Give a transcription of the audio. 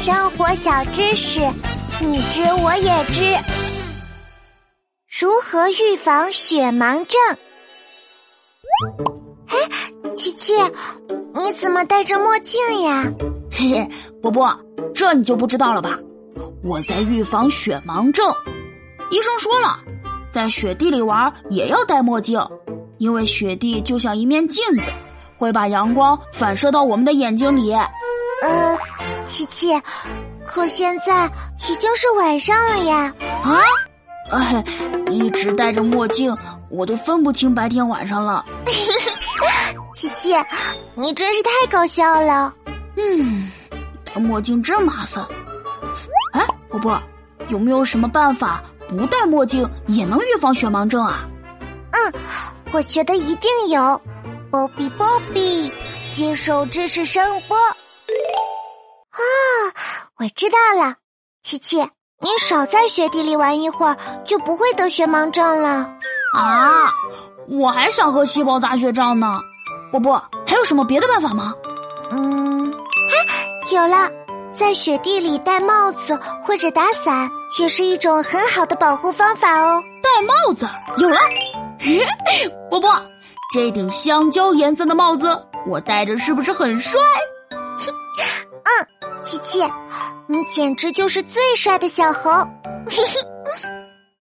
生活小知识，你知我也知。如何预防雪盲症？哎，琪琪，你怎么戴着墨镜呀？嘿嘿，波波，这你就不知道了吧？我在预防雪盲症。医生说了，在雪地里玩也要戴墨镜，因为雪地就像一面镜子，会把阳光反射到我们的眼睛里。呃，琪琪，可现在已经是晚上了呀！啊，哎，一直戴着墨镜，我都分不清白天晚上了。琪琪，你真是太搞笑了。嗯，戴墨镜真麻烦。哎，波波，有没有什么办法不戴墨镜也能预防雪盲症啊？嗯，我觉得一定有。波比波比，接受知识声波。啊，我知道了，琪琪，你少在雪地里玩一会儿，就不会得雪盲症了。啊，我还想喝细胞打雪仗呢。波波，还有什么别的办法吗？嗯，啊，有了，在雪地里戴帽子或者打伞也是一种很好的保护方法哦。戴帽子有了，波波，这顶香蕉颜色的帽子我戴着是不是很帅？琪琪，你简直就是最帅的小猴。嘿嘿。